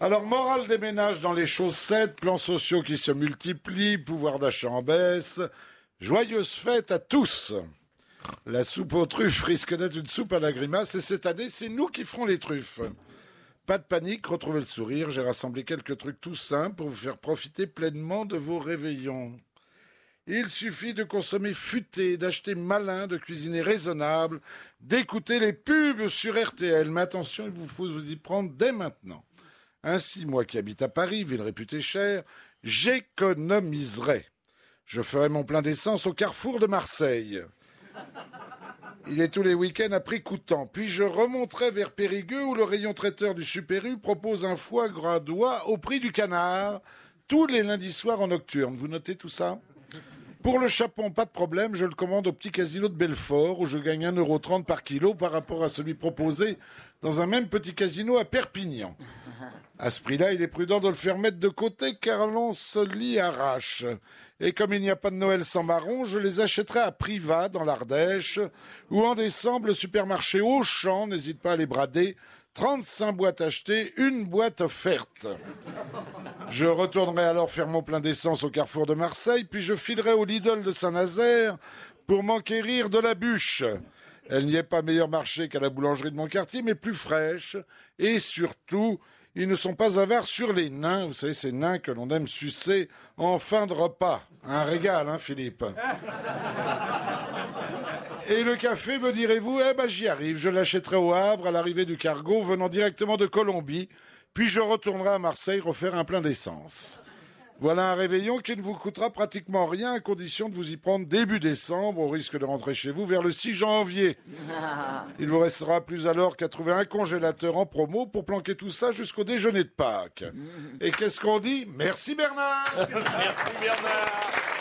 Alors, morale des ménages dans les chaussettes, plans sociaux qui se multiplient, pouvoir d'achat en baisse. Joyeuses fêtes à tous. La soupe aux truffes risque d'être une soupe à la grimace et cette année, c'est nous qui ferons les truffes. Pas de panique, retrouvez le sourire. J'ai rassemblé quelques trucs tout simples pour vous faire profiter pleinement de vos réveillons. Il suffit de consommer futé, d'acheter malin, de cuisiner raisonnable, d'écouter les pubs sur RTL. Mais attention, il vous faut vous y prendre dès maintenant. Ainsi, moi qui habite à Paris, ville réputée chère, j'économiserai. Je ferai mon plein d'essence au carrefour de Marseille. Il est tous les week-ends à prix coûtant. Puis je remonterai vers Périgueux où le rayon traiteur du Super U propose un foie gras d'oie au prix du canard tous les lundis soirs en nocturne. Vous notez tout ça? Pour le chapon, pas de problème, je le commande au petit casino de Belfort où je gagne 1,30€ par kilo par rapport à celui proposé dans un même petit casino à Perpignan. À ce prix-là, il est prudent de le faire mettre de côté car l'on se l'y arrache. Et comme il n'y a pas de Noël sans marron, je les achèterai à Privat dans l'Ardèche ou en décembre le supermarché Auchan, n'hésite pas à les brader. 35 boîtes achetées, une boîte offerte. Je retournerai alors faire mon plein d'essence au carrefour de Marseille, puis je filerai au Lidl de Saint-Nazaire pour m'enquérir de la bûche. Elle n'y est pas meilleur marché qu'à la boulangerie de mon quartier, mais plus fraîche. Et surtout, ils ne sont pas avares sur les nains. Vous savez, ces nains que l'on aime sucer en fin de repas. Un régal, hein, Philippe Et le café, me direz-vous? Eh ben, j'y arrive. Je l'achèterai au Havre à l'arrivée du cargo venant directement de Colombie. Puis je retournerai à Marseille refaire un plein d'essence. Voilà un réveillon qui ne vous coûtera pratiquement rien à condition de vous y prendre début décembre au risque de rentrer chez vous vers le 6 janvier. Il vous restera plus alors qu'à trouver un congélateur en promo pour planquer tout ça jusqu'au déjeuner de Pâques. Et qu'est-ce qu'on dit? Merci Bernard Merci Bernard